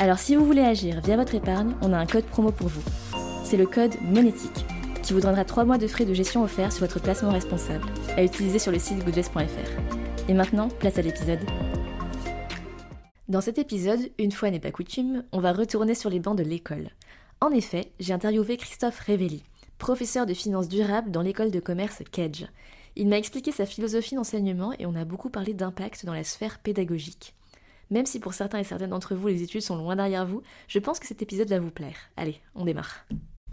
Alors si vous voulez agir via votre épargne, on a un code promo pour vous. C'est le code monétique qui vous donnera 3 mois de frais de gestion offerts sur votre placement responsable à utiliser sur le site goodvest.fr. Et maintenant, place à l'épisode. Dans cet épisode, une fois n'est pas coutume, on va retourner sur les bancs de l'école. En effet, j'ai interviewé Christophe Révelli, professeur de finances durables dans l'école de commerce Kedge. Il m'a expliqué sa philosophie d'enseignement et on a beaucoup parlé d'impact dans la sphère pédagogique. Même si pour certains et certaines d'entre vous les études sont loin derrière vous, je pense que cet épisode va vous plaire. Allez, on démarre.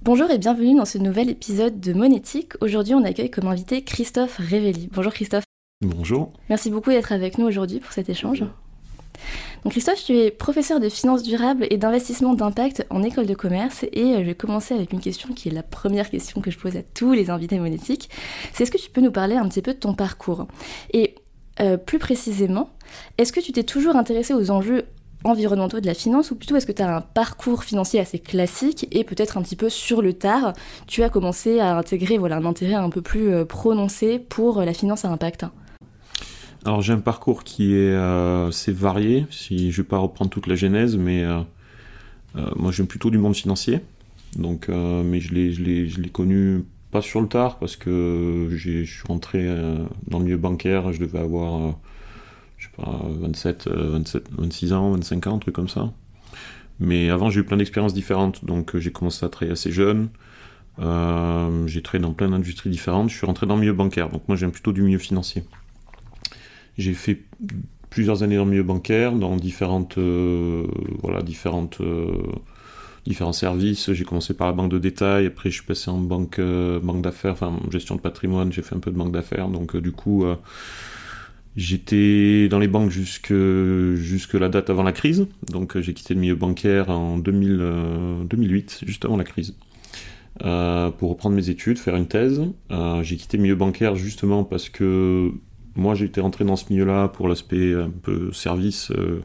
Bonjour et bienvenue dans ce nouvel épisode de Monétique. Aujourd'hui, on accueille comme invité Christophe Révelli. Bonjour Christophe. Bonjour. Merci beaucoup d'être avec nous aujourd'hui pour cet échange. Donc Christophe, tu es professeur de finances durables et d'investissement d'impact en école de commerce et euh, je vais commencer avec une question qui est la première question que je pose à tous les invités monétiques. C'est est-ce que tu peux nous parler un petit peu de ton parcours? Et euh, plus précisément, est-ce que tu t'es toujours intéressé aux enjeux environnementaux de la finance ou plutôt est-ce que tu as un parcours financier assez classique et peut-être un petit peu sur le tard, tu as commencé à intégrer voilà, un intérêt un peu plus euh, prononcé pour la finance à impact? Alors j'ai un parcours qui est euh, assez varié, si je vais pas reprendre toute la genèse, mais euh, euh, moi j'aime plutôt du monde financier. Donc, mais je l'ai, connu pas sur le tard parce que je suis rentré dans le milieu bancaire, je devais avoir pas, 27, 27, 26 ans, 25 ans, un truc comme ça. Mais avant j'ai eu plein d'expériences différentes, donc j'ai commencé à travailler assez jeune. j'ai travaillé dans plein d'industries différentes, je suis rentré dans le milieu bancaire, donc moi j'aime plutôt du milieu financier. J'ai fait plusieurs années dans le milieu bancaire, dans différentes, euh, voilà, différentes, euh, différents services. J'ai commencé par la banque de détail, après je suis passé en banque, euh, banque d'affaires, enfin gestion de patrimoine, j'ai fait un peu de banque d'affaires. Donc du coup, j'étais dans les banques jusque, jusque la date avant la crise. Donc j'ai quitté le milieu bancaire en 2000, 2008, juste avant la crise. pour reprendre mes études, faire une thèse. j'ai quitté le milieu bancaire justement parce que moi, été rentré dans ce milieu-là pour l'aspect un peu service, euh,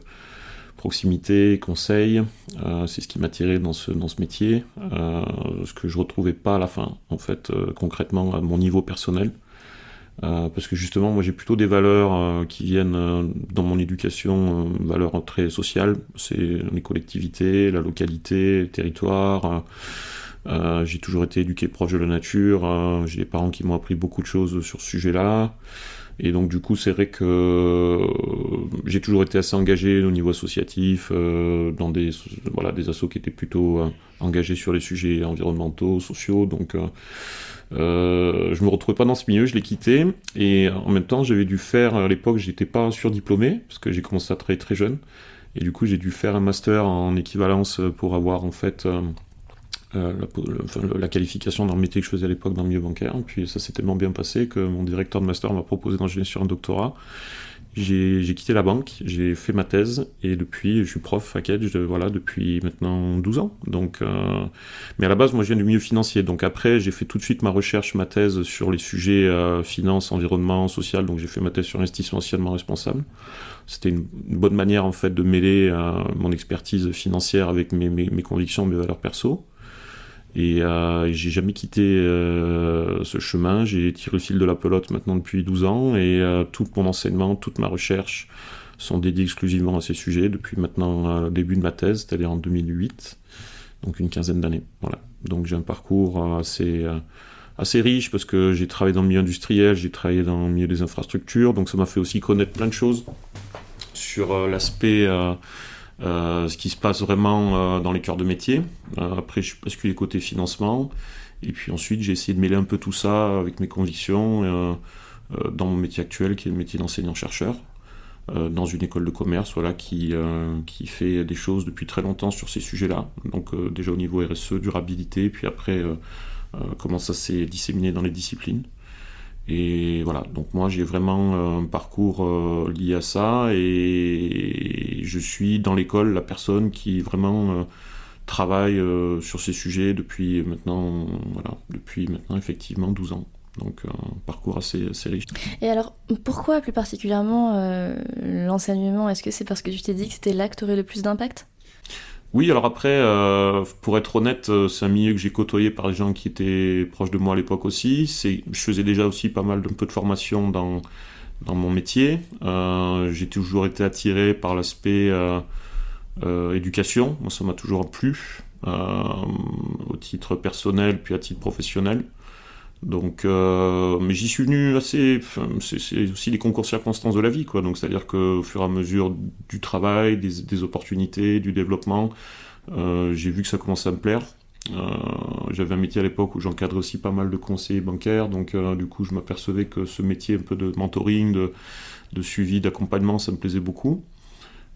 proximité, conseil. Euh, c'est ce qui m'a tiré dans ce, dans ce métier. Euh, ce que je retrouvais pas à la fin, en fait, concrètement, à mon niveau personnel. Parce que justement, moi, j'ai plutôt des valeurs qui viennent dans mon éducation, valeurs très sociales. C'est les collectivités, la localité, le territoire. j'ai toujours été éduqué proche de la nature. j'ai des parents qui m'ont appris beaucoup de choses sur ce sujet-là. Et donc du coup, c'est vrai que euh, j'ai toujours été assez engagé au niveau associatif, euh, dans des, voilà, des assos qui étaient plutôt euh, engagés sur les sujets environnementaux, sociaux. Donc euh, je me retrouvais pas dans ce milieu, je l'ai quitté. Et en même temps, j'avais dû faire, à l'époque, j'étais pas surdiplômé, parce que j'ai commencé à travailler très jeune. Et du coup, j'ai dû faire un master en équivalence pour avoir en fait euh, la, qualification dans le métier que je faisais à l'époque dans le milieu bancaire. Puis ça s'est tellement bien passé que mon directeur de master m'a proposé d'enchaîner sur un doctorat. J'ai quitté la banque, j'ai fait ma thèse et depuis je suis prof à Kedge voilà, depuis maintenant 12 ans. Donc, euh, mais à la base, moi je viens du milieu financier. Donc après, j'ai fait tout de suite ma recherche, ma thèse sur les sujets euh, finance, environnement, social. Donc j'ai fait ma thèse sur l'investissement socialement responsable. C'était une, bonne manière en fait de mêler euh, mon expertise financière avec mes, mes, mes convictions, mes valeurs perso. Et euh, j'ai jamais quitté euh, ce chemin. J'ai tiré le fil de la pelote maintenant depuis 12 ans et euh, tout mon enseignement, toute ma recherche sont dédiés exclusivement à ces sujets depuis maintenant le début de ma thèse, c'est-à-dire en 2008, donc une quinzaine d'années. Voilà. Donc j'ai un parcours assez assez riche parce que j'ai travaillé dans le milieu industriel, j'ai travaillé dans le milieu des infrastructures, donc ça m'a fait aussi connaître plein de choses sur l'aspect ce qui se passe vraiment euh, dans les cœurs de métier. Euh, après, je suis basculé côté financement. Et puis ensuite, j'ai essayé de mêler un peu tout ça avec mes convictions dans mon métier actuel, qui est le métier d'enseignant-chercheur, dans une école de commerce voilà, qui, qui fait des choses depuis très longtemps sur ces sujets-là. Donc déjà au niveau RSE, durabilité, puis après comment ça s'est disséminé dans les disciplines. Et voilà, donc moi j'ai vraiment un parcours euh, lié à ça et je suis dans l'école la personne qui vraiment euh, travaille euh, sur ces sujets depuis maintenant, voilà, depuis maintenant effectivement 12 ans. Donc un parcours assez, assez riche. Et alors pourquoi plus particulièrement l'enseignement? Est-ce que c'est parce que tu t'es dit que c'était là que tu aurais le plus d'impact? Oui, alors après, euh, pour être honnête, euh, c'est un milieu que j'ai côtoyé par des gens qui étaient proches de moi à l'époque aussi. C'est, je faisais déjà aussi pas mal d'un peu de formation dans, dans mon métier. Euh, j'ai toujours été attiré par l'aspect éducation. Moi, ça m'a toujours plu, au titre personnel puis à titre professionnel. Donc, euh, mais j'y suis venu assez. C'est aussi les concours circonstances de la vie, quoi. Donc, c'est-à-dire qu'au fur et à mesure du travail, des, opportunités, du développement, euh, j'ai vu que ça commençait à me plaire. Euh, J'avais un métier à l'époque où j'encadrais aussi pas mal de conseillers bancaires, donc euh, du coup, je m'apercevais que ce métier un peu de mentoring, de, de suivi, d'accompagnement, ça me plaisait beaucoup.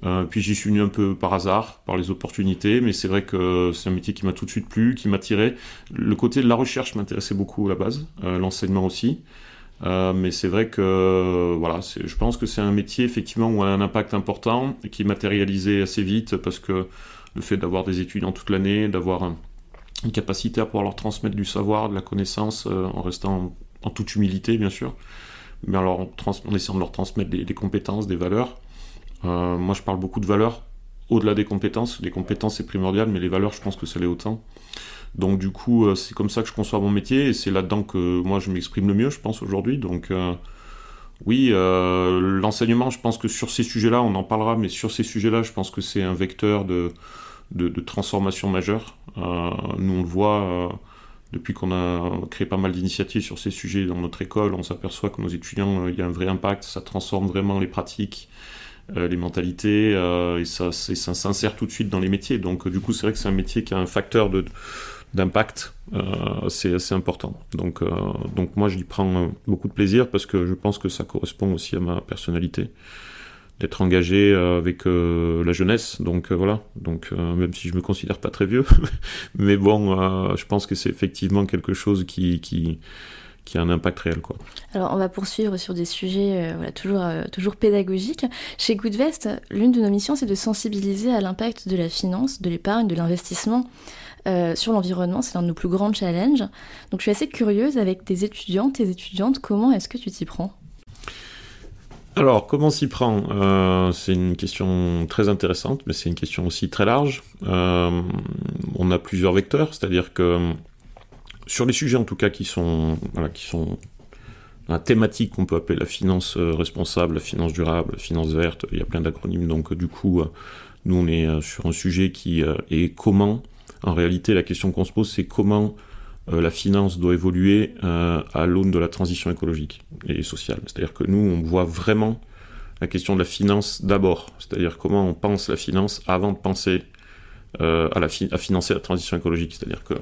Euh, puis j'y suis venu un peu par hasard, par les opportunités, mais c'est vrai que c'est un métier qui m'a tout de suite plu, qui m'a tiré. Le côté de la recherche m'intéressait beaucoup à la base, euh, l'enseignement aussi. Euh, mais c'est vrai que voilà, je pense que c'est un métier effectivement où a un impact important et qui est matérialisé assez vite parce que le fait d'avoir des étudiants toute l'année, d'avoir une capacité à pouvoir leur transmettre du savoir, de la connaissance, en restant en, toute humilité bien sûr, mais alors en, essayant de leur transmettre des compétences, des valeurs. Euh, moi, je parle beaucoup de valeurs au-delà des compétences. Les compétences, c'est primordial, mais les valeurs, je pense que ça l'est autant. Donc, du coup, euh, c'est comme ça que je conçois mon métier et c'est là-dedans que moi, je m'exprime le mieux, je pense, aujourd'hui. Donc, euh, oui, l'enseignement, je pense que sur ces sujets-là, on en parlera, mais sur ces sujets-là, je pense que c'est un vecteur de, de, de transformation majeure. nous, on le voit depuis qu'on a créé pas mal d'initiatives sur ces sujets dans notre école, on s'aperçoit que nos étudiants, il y a un vrai impact, ça transforme vraiment les pratiques, euh, les mentalités, euh, et ça, ça s'insère tout de suite dans les métiers. Donc du coup, c'est vrai que c'est un métier qui a un facteur de d'impact euh, c'est assez important. Donc, donc moi, j'y prends beaucoup de plaisir parce que je pense que ça correspond aussi à ma personnalité d'être engagé avec la jeunesse. Donc voilà. Donc même si je me considère pas très vieux, mais bon, je pense que c'est effectivement quelque chose qui, qui qui a un impact réel. Quoi. Alors, on va poursuivre sur des sujets euh, toujours, euh, toujours pédagogiques. Chez Goodvest, l'une de nos missions, c'est de sensibiliser à l'impact de la finance, de l'épargne, de l'investissement euh, sur l'environnement. C'est l'un de nos plus grands challenges. Donc, je suis assez curieuse avec tes étudiantes, tes étudiantes, comment est-ce que tu t'y prends? Alors, comment s'y prend? C'est une question très intéressante, mais c'est une question aussi très large. on a plusieurs vecteurs, c'est-à-dire que sur les sujets en tout cas qui sont, la thématique qu'on peut appeler la finance euh, responsable, la finance durable, la finance verte, il y a plein d'acronymes, donc du coup, euh, nous on est euh, sur un sujet qui est comment, en réalité la question qu'on se pose c'est comment la finance doit évoluer à l'aune de la transition écologique et sociale. C'est-à-dire que nous on voit vraiment la question de la finance d'abord, c'est-à-dire comment on pense la finance avant de penser à, à financer la transition écologique, c'est-à-dire que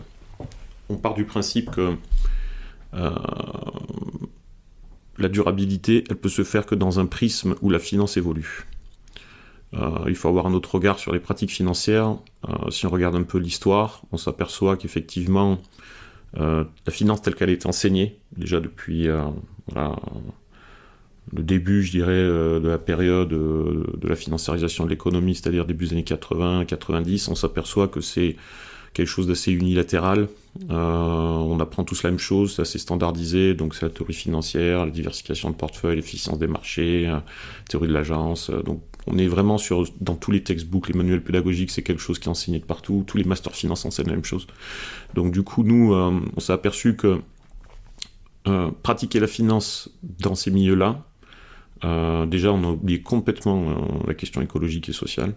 on part du principe que euh, la durabilité, elle peut se faire que dans un prisme où la finance évolue. Euh, il faut avoir un autre regard sur les pratiques financières. Euh, si on regarde un peu l'histoire, on s'aperçoit qu'effectivement, la finance telle qu'elle est enseignée, déjà depuis le début, je dirais, de la période de la financiarisation de l'économie, c'est-à-dire début des années 80-90, on s'aperçoit que c'est quelque chose d'assez unilatéral. Euh, on apprend tous la même chose, c'est assez standardisé, donc c'est la théorie financière, la diversification de portefeuille, l'efficience des marchés, euh, théorie de l'agence. Euh, donc on est vraiment sur, dans tous les textbooks, les manuels pédagogiques, c'est quelque chose qui est enseigné de partout, tous les masters finance enseignent la même chose. Donc du coup, nous, on s'est aperçu que pratiquer la finance dans ces milieux-là, déjà on a oublié complètement la question écologique et sociale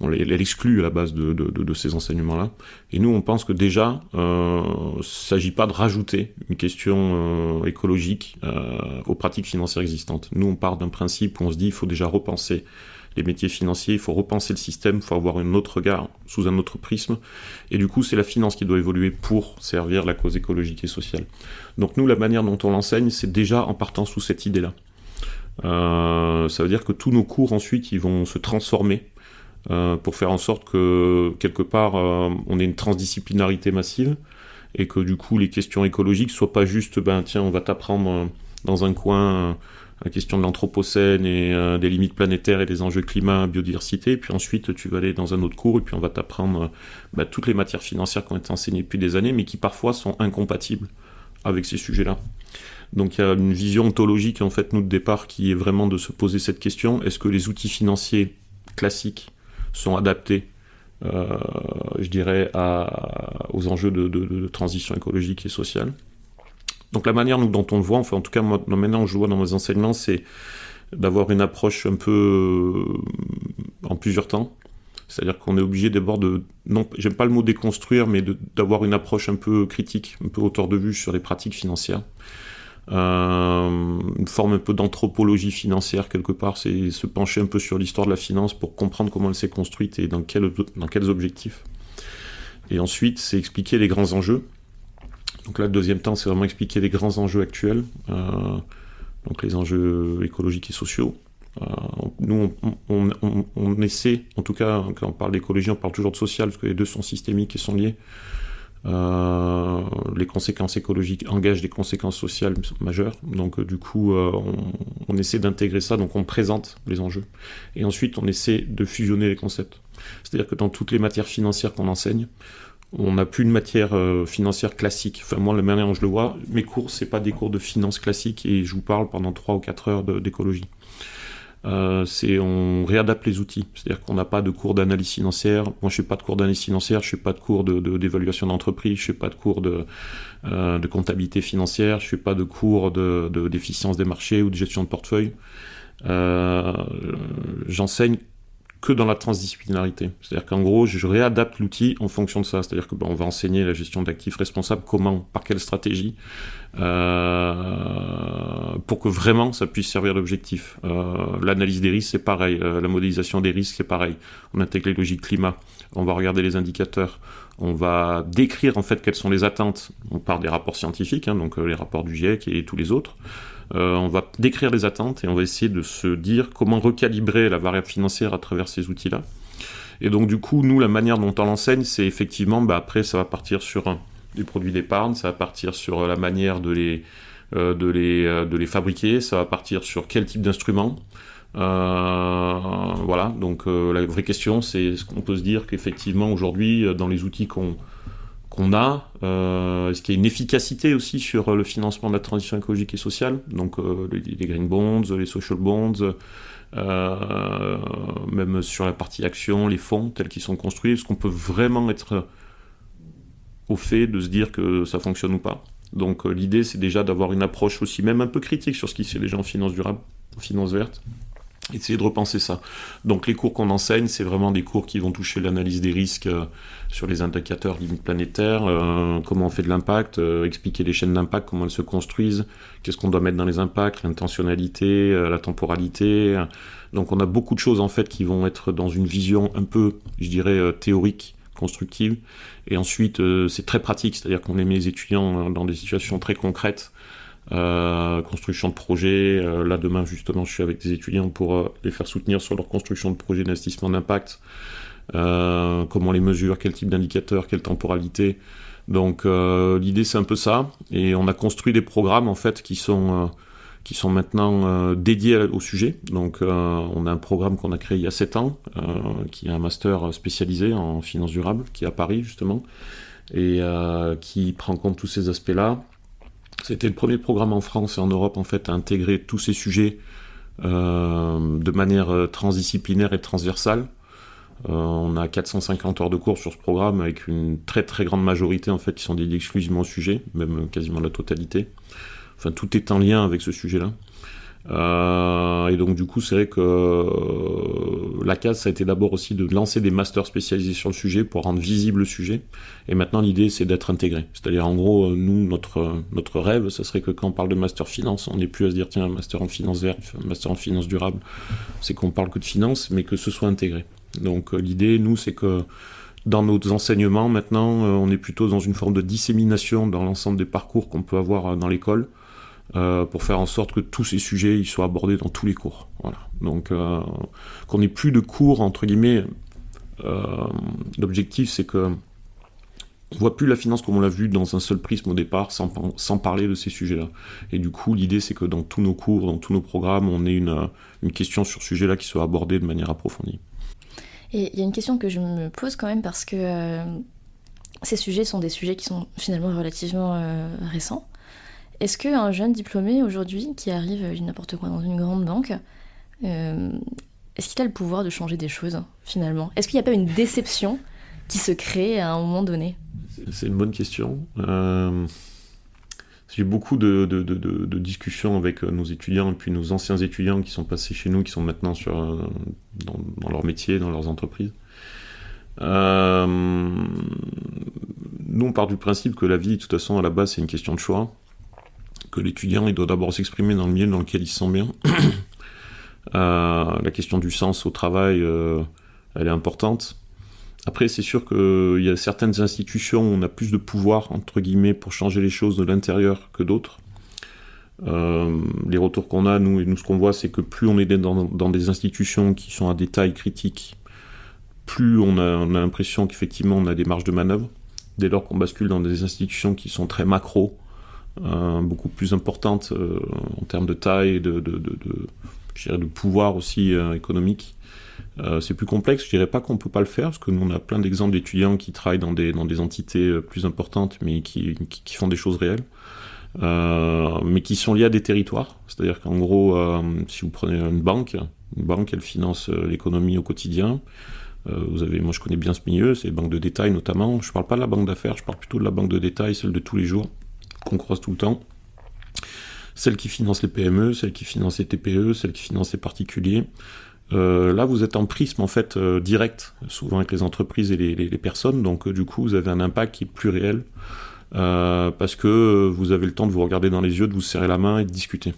on elle exclut à la base de, ces enseignements-là. Et nous, on pense que déjà, euh, ne s'agit pas de rajouter une question euh, écologique euh, aux pratiques financières existantes. Nous, on part d'un principe où on se dit il faut déjà repenser les métiers financiers, il faut repenser le système, il faut avoir un autre regard sous un autre prisme. Et du coup, c'est la finance qui doit évoluer pour servir la cause écologique et sociale. Donc nous, la manière dont on l'enseigne, c'est déjà en partant sous cette idée-là. ça veut dire que tous nos cours ensuite, ils vont se transformer euh, pour faire en sorte que quelque part euh, on ait une transdisciplinarité massive et que du coup les questions écologiques soient pas juste ben tiens on va t'apprendre dans un coin la question de l'anthropocène et des limites planétaires et des enjeux climat, biodiversité. Puis ensuite, tu vas aller dans un autre cours et puis on va t'apprendre bah, toutes les matières financières qui ont été enseignées depuis des années, mais qui parfois sont incompatibles avec ces sujets-là. Donc il y a une vision ontologique en fait nous de départ qui est vraiment de se poser cette question est-ce que les outils financiers classiques sont adaptés, euh, je dirais, aux enjeux de, transition écologique et sociale Donc la manière dont on le voit, enfin en tout cas maintenant je vois dans mes enseignements, c'est d'avoir une approche un peu euh, en plusieurs temps. C'est-à-dire qu'on est obligé d'abord de, non, j'aime pas le mot déconstruire, mais d'avoir une approche un peu critique, un peu hauteur de vue sur les pratiques financières. Euh, une forme un peu d'anthropologie financière quelque part, c'est se pencher un peu sur l'histoire de la finance pour comprendre comment elle s'est construite et dans, dans quels objectifs. Et ensuite, c'est expliquer les grands enjeux. Donc là, le deuxième temps, c'est vraiment expliquer les grands enjeux actuels, euh, donc les enjeux écologiques et sociaux. Euh, nous, on, essaie, en tout cas, quand on parle d'écologie, on parle toujours de social, parce que les deux sont systémiques et sont liés. Euh, les conséquences écologiques engagent des conséquences sociales majeures. Donc, euh, du coup, on, essaie d'intégrer ça, donc on présente les enjeux. Et ensuite, on essaie de fusionner les concepts. C'est-à-dire que dans toutes les matières financières qu'on enseigne, on n'a plus une matière financière classique. Enfin, moi, la manière dont je le vois, mes cours, c'est pas des cours de finance classique et je vous parle pendant 3 ou 4 heures d'écologie. Euh, c'est on réadapte les outils. C'est-à-dire qu'on n'a pas de cours d'analyse financière. Moi, je fais pas de cours d'analyse financière, je fais pas de cours de, d'évaluation d'entreprise, je fais pas de cours de, euh, de comptabilité financière, je fais pas de cours de, de d'efficience des marchés ou de gestion de portefeuille. Euh, j'enseigne que dans la transdisciplinarité. C'est-à-dire qu'en gros, je réadapte l'outil en fonction de ça. C'est-à-dire que ben, on va enseigner la gestion d'actifs responsables, comment, par quelle stratégie, euh, pour que vraiment ça puisse servir l'objectif. Euh, L'analyse des risques, c'est pareil. Euh, la modélisation des risques, c'est pareil. On intègre les logiques climat. On va regarder les indicateurs. On va décrire en fait quelles sont les attentes. On part des rapports scientifiques, hein, donc euh, les rapports du GIEC et tous les autres. Euh, on va décrire les attentes et on va essayer de se dire comment recalibrer la variable financière à travers ces outils-là. Et donc du coup, nous, la manière dont on l'enseigne, c'est effectivement, bah, après, ça va partir sur des produits d'épargne, ça va partir sur la manière de les, euh, euh, fabriquer, ça va partir sur quel type d'instrument. voilà, donc la vraie question, c'est est-ce qu'on peut se dire qu'effectivement aujourd'hui, dans les outils qu'on qu'on a. Euh, Est-ce qu'il y a une efficacité aussi sur le financement de la transition écologique et sociale? Donc euh, les, green bonds, les social bonds, euh, même sur la partie action, les fonds tels qu'ils sont construits. Est-ce qu'on peut vraiment être au fait de se dire que ça fonctionne ou pas? Donc euh, l'idée c'est déjà d'avoir une approche aussi même un peu critique sur ce qui se fait déjà en finance durable, en finance verte essayer de repenser ça. Donc les cours qu'on enseigne, c'est vraiment des cours qui vont toucher l'analyse des risques euh, sur les indicateurs limites planétaires, euh, comment on fait de l'impact, euh, expliquer les chaînes d'impact, comment elles se construisent, qu'est-ce qu'on doit mettre dans les impacts, l'intentionnalité, la temporalité. Donc on a beaucoup de choses en fait qui vont être dans une vision un peu, je dirais, théorique constructive. Et ensuite, c'est très pratique, c'est-à-dire qu'on met les étudiants dans des situations très concrètes euh, construction de projets. Euh, là, demain, justement, je suis avec des étudiants pour euh, les faire soutenir sur leur construction de projets d'investissement d'impact. comment les mesures, quel type d'indicateur, quelle temporalité. Donc, l'idée, c'est un peu ça. Et on a construit des programmes, en fait, qui sont qui sont maintenant dédiés au sujet. Donc on a un programme qu'on a créé il y a 7 ans, qui est un master spécialisé en finance durable, qui est à Paris justement, et qui prend en compte tous ces aspects-là. C'était le premier programme en France et en Europe en fait à intégrer tous ces sujets euh, de manière euh, transdisciplinaire et transversale. Euh, on a 450 heures de cours sur ce programme avec une très très grande majorité en fait qui sont dédiées exclusivement au sujet, même quasiment la totalité. Enfin tout est en lien avec ce sujet-là. Euh, et donc du coup, c'est vrai que euh, la case, ça a été d'abord aussi de lancer des masters spécialisés sur le sujet pour rendre visible le sujet. Et maintenant, l'idée, c'est d'être intégré. C'est-à-dire, en gros, euh, nous, notre notre rêve, ça serait que quand on parle de master finance, on n'est plus à se dire tiens, master en finance verte, master en finance durable. C'est qu'on parle que de finance, mais que ce soit intégré. Donc l'idée, nous, c'est que dans nos enseignements, maintenant, on est plutôt dans une forme de dissémination dans l'ensemble des parcours qu'on peut avoir dans l'école. Euh, pour faire en sorte que tous ces sujets ils soient abordés dans tous les cours. Voilà. Donc euh, qu'on n'ait plus de cours entre guillemets. Euh, l'objectif c'est que on voit plus la finance comme on l'a vu dans un seul prisme au départ, sans, sans parler de ces sujets-là. Et du coup, l'idée, c'est que dans tous nos cours, dans tous nos programmes, on ait une, une question sur ce sujet-là qui soit abordée de manière approfondie. Et il y a une question que je me pose quand même parce que euh, ces sujets sont des sujets qui sont finalement relativement euh, récents. Est-ce qu'un jeune diplômé aujourd'hui qui arrive, n'importe quoi, dans une grande banque, euh, est-ce qu'il a le pouvoir de changer des choses finalement? Est-ce qu'il n'y a pas une déception qui se crée à un moment donné? C'est une bonne question. Euh, j'ai beaucoup de, discussions avec nos étudiants et puis nos anciens étudiants qui sont passés chez nous, qui sont maintenant euh, dans, leur métier, dans leurs entreprises. nous, on part du principe que la vie, de toute façon, à la base, c'est une question de choix. Que l'étudiant, il doit d'abord s'exprimer dans le milieu dans lequel il se sent bien. la question du sens au travail, elle est importante. Après, c'est sûr qu'il y a certaines institutions où on a plus de pouvoir, entre guillemets, pour changer les choses de l'intérieur que d'autres. Euh, les retours qu'on a, nous, et nous, ce qu'on voit, c'est que plus on est dans, des institutions qui sont à des tailles critiques, plus on a, l'impression qu'effectivement on a des marges de manœuvre. Dès lors qu'on bascule dans des institutions qui sont très macro, euh, beaucoup plus importantes euh, en termes de taille et de, de, de pouvoir aussi économique, euh, c'est plus complexe, je dirais pas qu'on peut pas le faire, parce que nous on a plein d'exemples d'étudiants qui travaillent dans des, dans des entités euh, plus importantes, mais qui, qui, font des choses réelles, euh, mais qui sont liées à des territoires. C'est-à-dire qu'en gros, si vous prenez une banque, une banque elle finance l'économie au quotidien. vous avez, moi je connais bien ce milieu, c'est les banques de détail notamment. Je parle pas de la banque d'affaires, je parle plutôt de la banque de détail, celle de tous les jours, qu'on croise tout le temps celle qui finance les PME, celle qui finance les TPE, celle qui finance les particuliers. Euh, là, vous êtes en prisme en fait euh, direct, souvent avec les entreprises et les, personnes, donc euh, du coup, vous avez un impact qui est plus réel parce que vous avez le temps de vous regarder dans les yeux, de vous serrer la main et de discuter.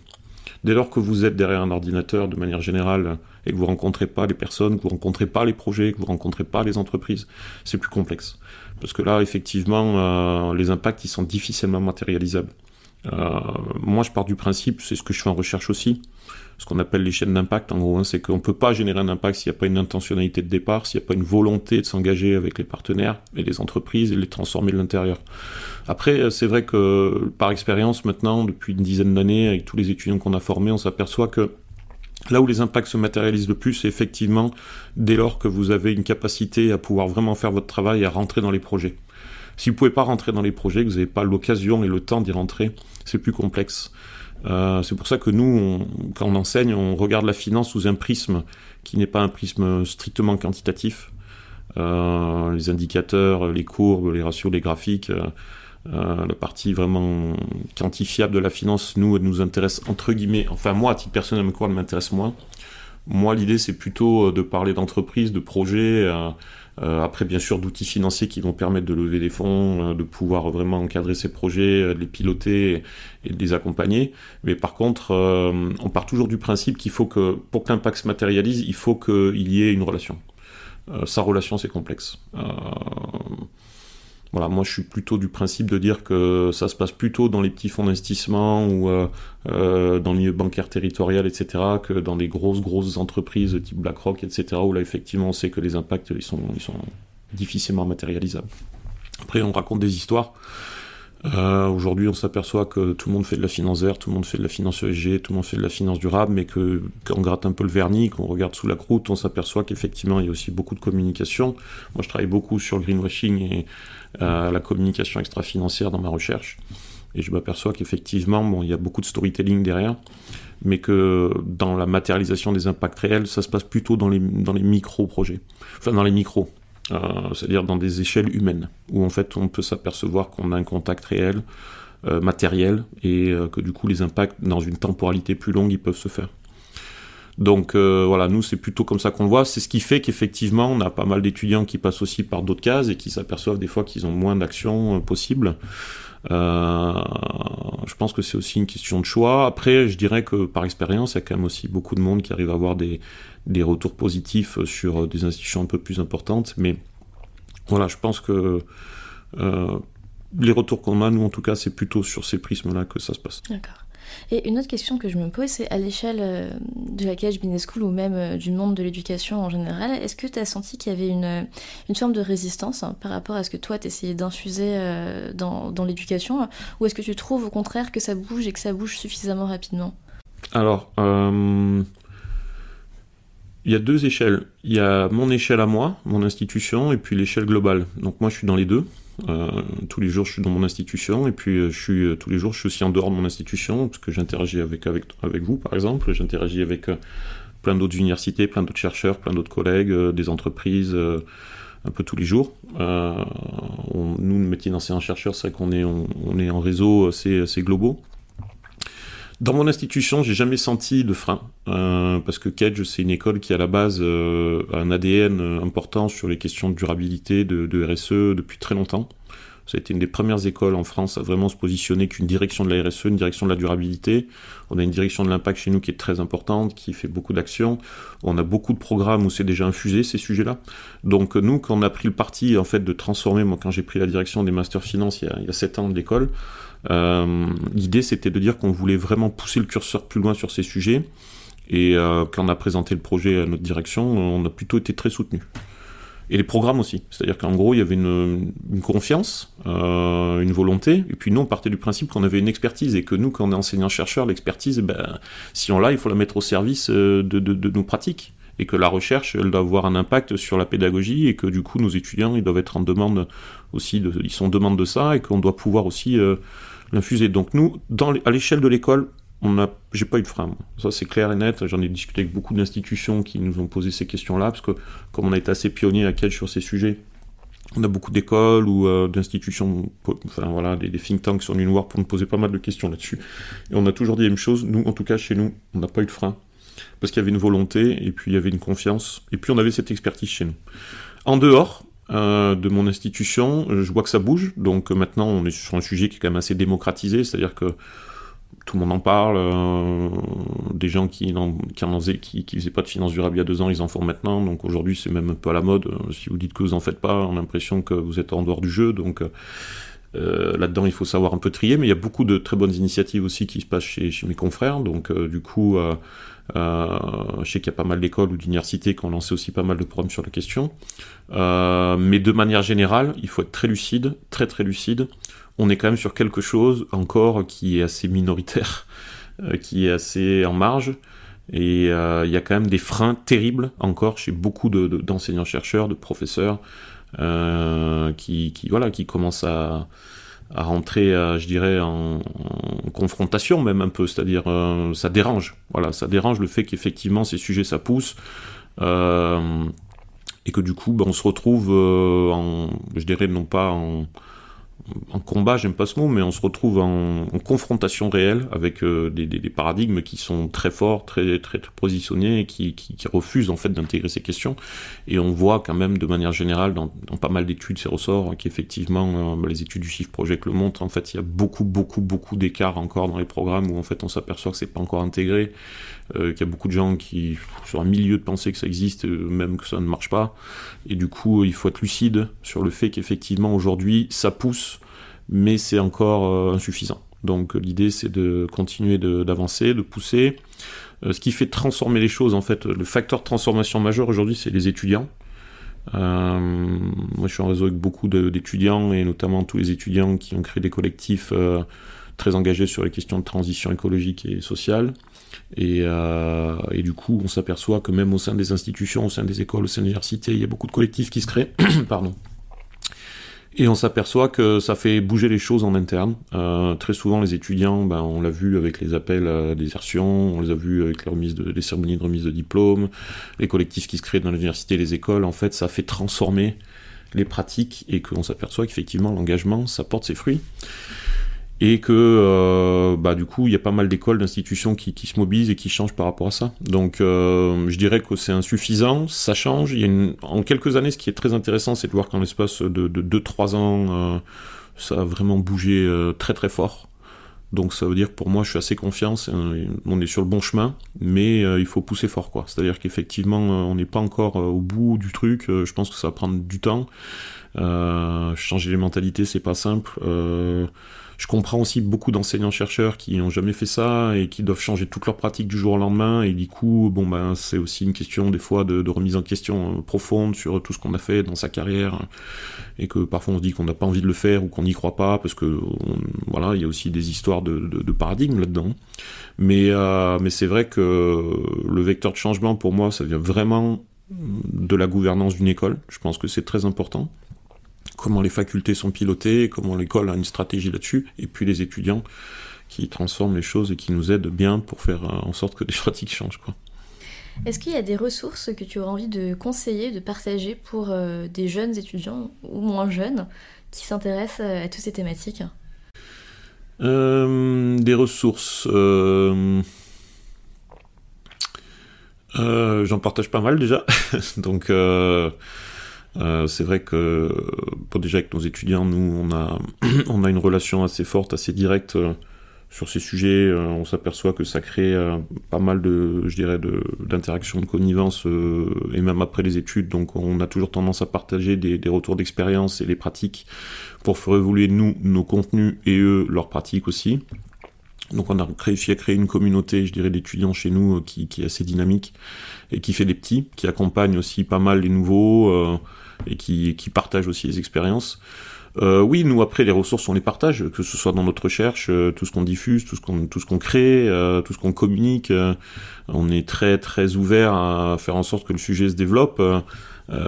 Dès lors que vous êtes derrière un ordinateur de manière générale et que vous rencontrez pas les personnes, que vous rencontrez pas les projets, que vous rencontrez pas les entreprises, c'est plus complexe. Parce que là, effectivement, les impacts ils sont difficilement matérialisables. moi, je pars du principe, c'est ce que je fais en recherche aussi ce qu'on appelle les chaînes d'impact, en gros, hein, c'est qu'on ne peut pas générer un impact s'il n'y a pas une intentionnalité de départ, s'il n'y a pas une volonté de s'engager avec les partenaires et les entreprises et les transformer de l'intérieur. Après, euh, c'est vrai que par expérience maintenant, depuis une dizaine d'années, avec tous les étudiants qu'on a formés, on s'aperçoit que Là où les impacts se matérialisent le plus, c'est effectivement dès lors que vous avez une capacité à pouvoir vraiment faire votre travail et à rentrer dans les projets. Si vous ne pouvez pas rentrer dans les projets, que vous n'avez pas l'occasion et le temps d'y rentrer, c'est plus complexe. Euh, c'est pour ça que nous, quand on enseigne, on regarde la finance sous un prisme qui n'est pas un prisme strictement quantitatif. Euh, les indicateurs, les courbes, les ratios, les graphiques, euh, la partie vraiment quantifiable de la finance, nous, elle nous intéresse entre guillemets. Enfin, moi, à titre personnel, elle m'intéresse moins. Moi, l'idée, c'est plutôt de parler d'entreprise, de projets. Euh, après, bien sûr, d'outils financiers qui vont permettre de lever des fonds, euh, de pouvoir vraiment encadrer ces projets, euh, de les piloter et, de les accompagner. Mais par contre, on part toujours du principe qu'il faut que, pour que l'impact se matérialise, il faut qu'il y ait une relation. sa relation, c'est complexe. Voilà, moi je suis plutôt du principe de dire que ça se passe plutôt dans les petits fonds d'investissement ou dans le milieu bancaire territorial, etc., que dans des grosses, grosses entreprises type BlackRock, etc., où là effectivement on sait que les impacts ils sont, ils sont difficilement matérialisables. Après, on raconte des histoires. Euh, aujourd'hui, on s'aperçoit que tout le monde fait de la finance verte, tout le monde fait de la finance ESG, tout le monde fait de la finance durable, mais que quand on gratte un peu le vernis, qu'on regarde sous la croûte, on s'aperçoit qu'effectivement, il y a aussi beaucoup de communication. Moi, je travaille beaucoup sur le greenwashing et euh, la communication extra-financière dans ma recherche. Et je m'aperçois qu'effectivement, bon, il y a beaucoup de storytelling derrière, mais que dans la matérialisation des impacts réels, ça se passe plutôt dans les, dans les micro-projets. Enfin, dans les micros. Euh, c'est-à-dire dans des échelles humaines, où en fait on peut s'apercevoir qu'on a un contact réel, euh, matériel, et euh, que du coup les impacts dans une temporalité plus longue, ils peuvent se faire. Donc voilà, nous c'est plutôt comme ça qu'on le voit. C'est ce qui fait qu'effectivement on a pas mal d'étudiants qui passent aussi par d'autres cases et qui s'aperçoivent des fois qu'ils ont moins d'actions possibles. Je pense que c'est aussi une question de choix. Après, je dirais que par expérience, il y a quand même aussi beaucoup de monde qui arrive à avoir des, des retours positifs sur des institutions un peu plus importantes. Mais voilà, je pense que euh, les retours qu'on a, nous en tout cas, c'est plutôt sur ces prismes-là que ça se passe. D'accord. Et une autre question que je me pose, c'est à l'échelle euh, de la Cage Business School ou même euh, du monde de l'éducation en général, est-ce que tu as senti qu'il y avait une, une forme de résistance hein, par rapport à ce que toi tu essayais d'infuser euh, dans, dans l'éducation Ou est-ce que tu trouves au contraire que ça bouge et que ça bouge suffisamment rapidement? Alors, il y a deux échelles. Il y a mon échelle à moi, mon institution, et puis l'échelle globale. Donc moi je suis dans les deux. Euh, tous les jours, je suis dans mon institution, et puis euh, je suis euh, tous les jours, je suis aussi en dehors de mon institution, parce que j'interagis avec, avec, avec vous, par exemple. J'interagis avec plein d'autres universités, plein d'autres chercheurs, plein d'autres collègues, des entreprises, un peu tous les jours. Nous, le métier d'enseignant-chercheur, c'est qu'on est, on, est en réseau assez, assez. Dans mon institution, j'ai jamais senti de frein, euh, parce que Kedge, c'est une école qui à la base euh, a un ADN important sur les questions de durabilité, de, de, RSE depuis très longtemps. Ça a été une des premières écoles en France à vraiment se positionner qu'une direction de la RSE, une direction de la durabilité. On a une direction de l'impact chez nous qui est très importante, qui fait beaucoup d'actions. On a beaucoup de programmes où c'est déjà infusé ces sujets-là. Donc nous, quand on a pris le parti en fait de transformer, moi quand j'ai pris la direction des masters finance il y a, 7 ans de l'école, euh, L'idée, c'était de dire qu'on voulait vraiment pousser le curseur plus loin sur ces sujets. Et euh, quand on a présenté le projet à notre direction, on a plutôt été très soutenu. Et les programmes aussi. C'est-à-dire qu'en gros, il y avait une, une confiance, euh, une volonté, et puis nous, on partait du principe qu'on avait une expertise, et que nous, quand on est enseignant-chercheur, l'expertise, ben, si on l'a, il faut la mettre au service euh, de, de, de, nos pratiques. Et que la recherche, elle doit avoir un impact sur la pédagogie, et que du coup, nos étudiants, ils doivent être en demande aussi, de, ils sont en demande de ça, et qu'on doit pouvoir aussi... Euh, l'infuser. Donc nous, dans, à l'échelle de l'école, on a, j'ai pas eu de frein. Ça c'est clair et net. J'en ai discuté avec beaucoup d'institutions qui nous ont posé ces questions-là, parce que comme on a été assez pionnier à quel sur ces sujets, on a beaucoup d'écoles ou euh, d'institutions, enfin voilà, des, think tanks sur l'UNOIR pour nous poser pas mal de questions là-dessus. Et on a toujours dit la même chose. Nous, en tout cas, chez nous, on n'a pas eu de frein. Parce qu'il y avait une volonté, et puis il y avait une confiance, et puis on avait cette expertise chez nous. En dehors, euh, de mon institution, je vois que ça bouge. Donc euh, maintenant, on est sur un sujet qui est quand même assez démocratisé, c'est-à-dire que tout le monde en parle. Euh, des gens qui n'en qui, qui, faisaient pas de finances durables il y a deux ans, ils en font maintenant. Donc aujourd'hui, c'est même un peu à la mode. Si vous dites que vous en faites pas, on a l'impression que vous êtes en dehors du jeu. Donc euh, là-dedans, il faut savoir un peu trier, mais il y a beaucoup de très bonnes initiatives aussi qui se passent chez, mes confrères. Donc, euh, du coup, euh, je sais qu'il y a pas mal d'écoles ou d'universités qui ont lancé aussi pas mal de programmes sur la question. mais de manière générale, il faut être très lucide, très très lucide. On est quand même sur quelque chose encore qui est assez minoritaire, qui est assez en marge. Et il y a quand même des freins terribles encore chez beaucoup d'enseignants-chercheurs, de, professeurs, euh, qui, voilà, qui commence à, à rentrer, je dirais, en, confrontation même un peu, c'est-à-dire euh, ça dérange. Voilà, ça dérange le fait qu'effectivement ces sujets ça pousse. Euh, et que du coup, ben, on se retrouve je dirais, non pas en, en combat, j'aime pas ce mot, mais on se retrouve en, confrontation réelle avec euh, des, paradigmes qui sont très forts, très positionnés et qui, refusent en fait d'intégrer ces questions. Et on voit quand même de manière générale dans, pas mal d'études ces ressorts qu'effectivement euh, les études du Chiffre Project le montrent. En fait, il y a beaucoup beaucoup beaucoup d'écarts encore dans les programmes où en fait on s'aperçoit que c'est pas encore intégré, qu'il y a beaucoup de gens qui sont un milieu de penser que ça existe, euh, même que ça ne marche pas. Et du coup, il faut être lucide sur le fait qu'effectivement aujourd'hui ça pousse mais c'est encore euh, insuffisant. Donc l'idée c'est de continuer d'avancer, de, pousser. Euh, ce qui fait transformer les choses, en fait, le facteur de transformation majeur aujourd'hui, c'est les étudiants. Euh, moi je suis en réseau avec beaucoup d'étudiants et notamment tous les étudiants qui ont créé des collectifs euh, très engagés sur les questions de transition écologique et sociale. Et, euh, et du coup, on s'aperçoit que même au sein des institutions, au sein des écoles, au sein des universités, il y a beaucoup de collectifs qui se créent. Pardon et on s'aperçoit que ça fait bouger les choses en interne. Euh, très souvent, les étudiants, ben, on l'a vu avec les appels à désertion, on les a vus avec les, remises de, les cérémonies de remise de diplôme, les collectifs qui se créent dans l'université, les écoles. En fait, ça fait transformer les pratiques et qu'on s'aperçoit qu'effectivement, l'engagement, ça porte ses fruits et que euh, bah, du coup il y a pas mal d'écoles, d'institutions qui, se mobilisent et qui changent par rapport à ça. Donc euh, je dirais que c'est insuffisant, ça change. En quelques années, ce qui est très intéressant, c'est de voir qu'en l'espace de 2-3 ans, euh, ça a vraiment bougé très très fort. Donc ça veut dire que pour moi je suis assez confiant, on est sur le bon chemin, mais il faut pousser fort. C'est-à-dire qu'effectivement on n'est pas encore au bout du truc, je pense que ça va prendre du temps. changer les mentalités, c'est pas simple. Je comprends aussi beaucoup d'enseignants-chercheurs qui n'ont jamais fait ça et qui doivent changer toute leur pratique du jour au lendemain. Et du coup, bon, ben, c'est aussi une question des fois de, remise en question euh, profonde sur tout ce qu'on a fait dans sa carrière et que parfois on se dit qu'on n'a pas envie de le faire ou qu'on n'y croit pas parce que voilà, il y a aussi des histoires de, de, paradigme là-dedans. Euh, mais c'est vrai que le vecteur de changement pour moi, ça vient vraiment de la gouvernance d'une école. Je pense que c'est très important comment les facultés sont pilotées, comment l'école a une stratégie là-dessus, et puis les étudiants qui transforment les choses et qui nous aident bien pour faire euh, en sorte que les pratiques changent. Quoi. Est-ce qu'il y a des ressources que tu aurais envie de conseiller, de partager pour euh, des jeunes étudiants ou moins jeunes qui s'intéressent euh, à toutes ces thématiques? Des ressources. J'en partage pas mal déjà. Donc euh, c'est vrai que pour déjà avec nos étudiants, nous on a on a une relation assez forte, assez directe euh, sur ces sujets. Euh, on s'aperçoit que ça crée pas mal de, je dirais, de d'interactions, de connivence et même après les études. Donc on a toujours tendance à partager des, des retours d'expérience et les pratiques pour faire évoluer nous nos contenus et eux leurs pratiques aussi. Donc on a réussi à créer une communauté, je dirais, d'étudiants chez nous qui, qui, est assez dynamique et qui fait des petits, qui accompagne aussi pas mal les nouveaux et qui, qui partagent aussi les expériences. Euh, oui, nous après les ressources on les partage, que ce soit dans notre recherche, euh, tout ce qu'on diffuse, tout ce qu'on tout ce qu'on crée, euh, tout ce qu'on communique. Euh, on est très très ouvert à faire en sorte que le sujet se développe.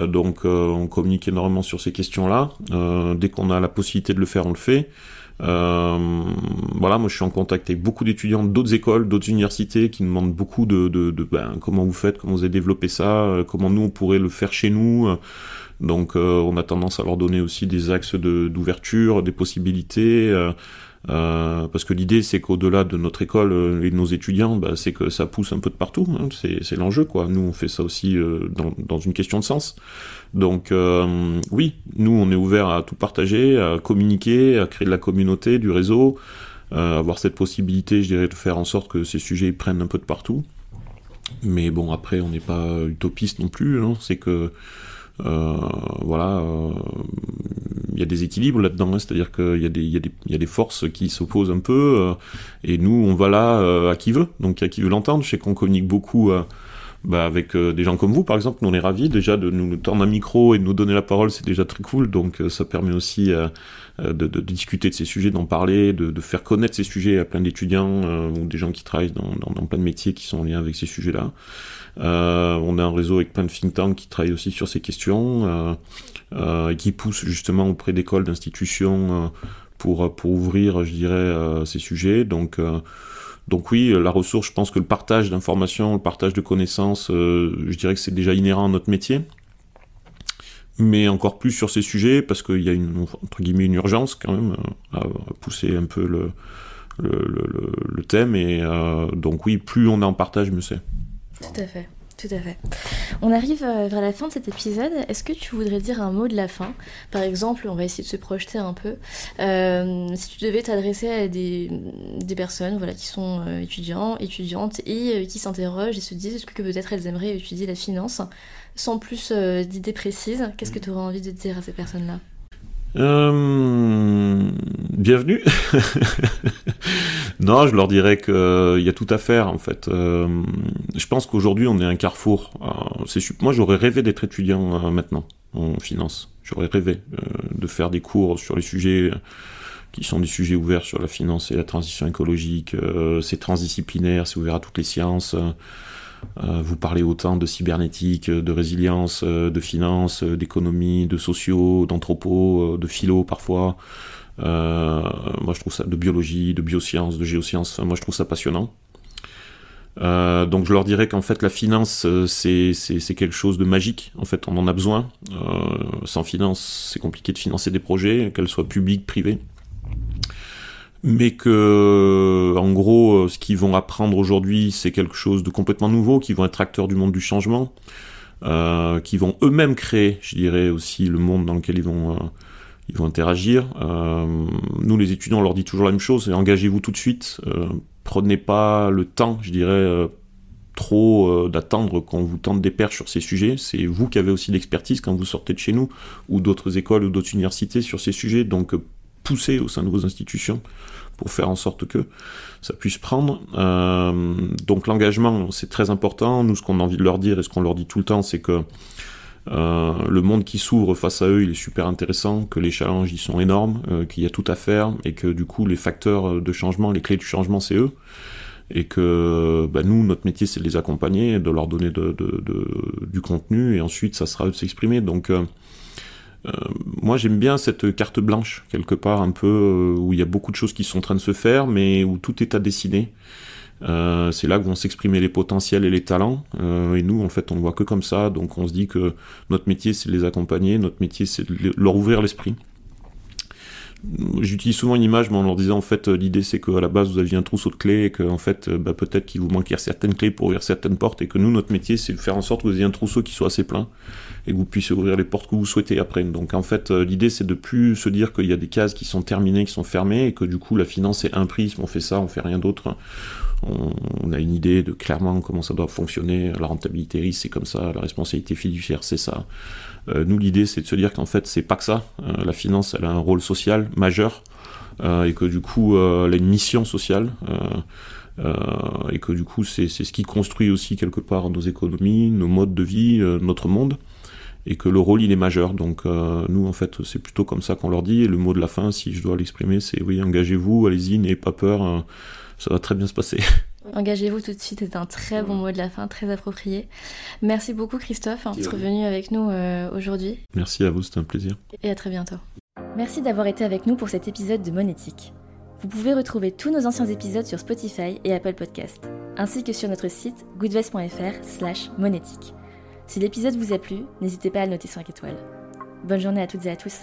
donc on communique énormément sur ces questions-là. dès qu'on a la possibilité de le faire, on le fait. voilà, moi je suis en contact avec beaucoup d'étudiants d'autres écoles, d'autres universités qui demandent beaucoup de, de, de ben, comment vous faites, comment vous avez développé ça, comment nous on pourrait le faire chez nous. Donc euh, on a tendance à leur donner aussi des axes d'ouverture, des possibilités. Euh, euh, parce que l'idée c'est qu'au-delà de notre école et de nos étudiants, bah, c'est que ça pousse un peu de partout. Hein, c'est l'enjeu, quoi. Nous, on fait ça aussi dans, dans, une question de sens. Donc, oui, nous, on est ouvert à tout partager, à communiquer, à créer de la communauté, du réseau, avoir cette possibilité, je dirais, de faire en sorte que ces sujets prennent un peu de partout. Mais bon, après, on n'est pas utopiste non plus. Hein, c'est que euh, voilà, il euh, y a des équilibres là-dedans, hein. c'est-à-dire qu'il y, a des, y, y a des forces qui s'opposent un peu, euh, et nous, on va là à qui veut, donc à qui veut l'entendre. Je sais qu'on communique beaucoup bah, avec des gens comme vous, par exemple, nous on est ravis déjà de nous tendre un micro et de nous donner la parole, c'est déjà très cool, donc ça permet aussi de, de, discuter de ces sujets, d'en parler, de, de, faire connaître ces sujets à plein d'étudiants ou des gens qui travaillent dans, dans, dans, plein de métiers qui sont en lien avec ces sujets-là. Euh, on a un réseau avec plein de think tanks qui travaillent aussi sur ces questions euh, euh, et qui poussent justement auprès d'écoles, d'institutions pour, pour ouvrir, je dirais, ces sujets. Donc, donc oui, la ressource, je pense que le partage d'informations, le partage de connaissances, je dirais que c'est déjà inhérent à notre métier. Mais encore plus sur ces sujets parce qu'il y a une entre guillemets une urgence quand même à, pousser un peu le le, le, le thème. Et donc oui plus on en partage mieux c'est tout à fait. Tout à fait. On arrive euh, vers la fin de cet épisode. Est-ce que tu voudrais dire un mot de la fin? Par exemple, on va essayer de se projeter un peu. Euh, si tu devais t'adresser à des, des, personnes voilà, qui sont euh, étudiants, étudiantes et qui s'interrogent et se disent est-ce que peut-être elles aimeraient étudier la finance? Sans plus d'idées précises, qu'est-ce que tu aurais envie de dire à ces personnes-là? Euh, bienvenue. non, je leur dirais qu'il euh, y a tout à faire en fait. Euh, je pense qu'aujourd'hui on est un carrefour. moi j'aurais rêvé d'être étudiant maintenant en finance. J'aurais rêvé de faire des cours sur les sujets qui sont des sujets ouverts sur la finance et la transition écologique. c'est transdisciplinaire, c'est ouvert à toutes les sciences. Euh, vous parlez autant de cybernétique, de résilience, euh, de finance, euh, d'économie, de sociaux, d'anthropo, de philo parfois. moi, je trouve ça de biologie, de biosciences, de géosciences. moi, je trouve ça passionnant. donc je leur dirais qu'en fait la finance c'est quelque chose de magique. En fait on en a besoin. sans finance c'est compliqué de financer des projets, qu'elles soient publics, privés mais que en gros euh, ce qu'ils vont apprendre aujourd'hui c'est quelque chose de complètement nouveau, qui vont être acteurs du monde du changement, euh, qui vont eux-mêmes créer, je dirais aussi le monde dans lequel ils vont euh, ils vont interagir. Euh, nous les étudiants on leur dit toujours la même chose, engagez-vous tout de suite, prenez pas le temps, je dirais trop d'attendre qu'on vous tente des perches sur ces sujets. C'est vous qui avez aussi l'expertise quand vous sortez de chez nous, ou d'autres écoles ou d'autres universités sur ces sujets. Donc poussez au sein de vos institutions pour faire en sorte que ça puisse prendre. donc l'engagement, c'est très important. Nous, ce qu'on a envie de leur dire et ce qu'on leur dit tout le temps, c'est que euh, le monde qui s'ouvre face à eux, il est super intéressant, que les challenges y sont énormes, euh, qu'il y a tout à faire, et que du coup les facteurs de changement, les clés du changement, c'est eux. Et que bah, nous, notre métier, c'est de les accompagner, de leur donner de, du contenu, et ensuite ça sera eux de s'exprimer. Donc euh, moi j'aime bien cette carte blanche, quelque part, un peu, où il y a beaucoup de choses qui sont en train de se faire, mais où tout est à dessiner. Euh, c'est là que vont s'exprimer les potentiels et les talents. Euh, et nous, en fait, on ne voit que comme ça. Donc, on se dit que notre métier, c'est de les accompagner. Notre métier, c'est de leur ouvrir l'esprit. J'utilise souvent une image, mais en leur disant en fait l'idée c'est qu'à la base vous aviez un trousseau de clés et que en fait bah, peut-être qu'il vous manquait certaines clés pour ouvrir certaines portes et que nous notre métier c'est de faire en sorte que vous ayez un trousseau qui soit assez plein et que vous puissiez ouvrir les portes que vous souhaitez après. Donc en fait l'idée c'est de plus se dire qu'il y a des cases qui sont terminées, qui sont fermées et que du coup la finance est un on fait ça, on fait rien d'autre on, a une idée de clairement comment ça doit fonctionner, la rentabilité risque c'est comme ça, la responsabilité fiduciaire c'est ça. Euh, nous l'idée c'est de se dire qu'en fait c'est pas que ça, euh, la finance elle a un rôle social majeur euh, et que du coup elle a une mission sociale. et que du coup c'est ce qui construit aussi quelque part nos économies, nos modes de vie, notre monde et que le rôle il est majeur. Donc nous en fait c'est plutôt comme ça qu'on leur dit. Et le mot de la fin, si je dois l'exprimer, c'est oui engagez-vous, allez-y, n'ayez pas peur ça va très bien se passer. Engagez-vous tout de suite c'est un très bon mot de la fin, très approprié. Merci beaucoup Christophe d'être venu avec nous euh, aujourd'hui. Merci à vous, c'était un plaisir. Et à très bientôt. Merci d'avoir été avec nous pour cet épisode de Monétique. Vous pouvez retrouver tous nos anciens épisodes sur Spotify et Apple Podcast, ainsi que sur notre site goodvest.fr slash monétique. Si l'épisode vous a plu, n'hésitez pas à le noter 5 étoiles. Bonne journée à toutes et à tous.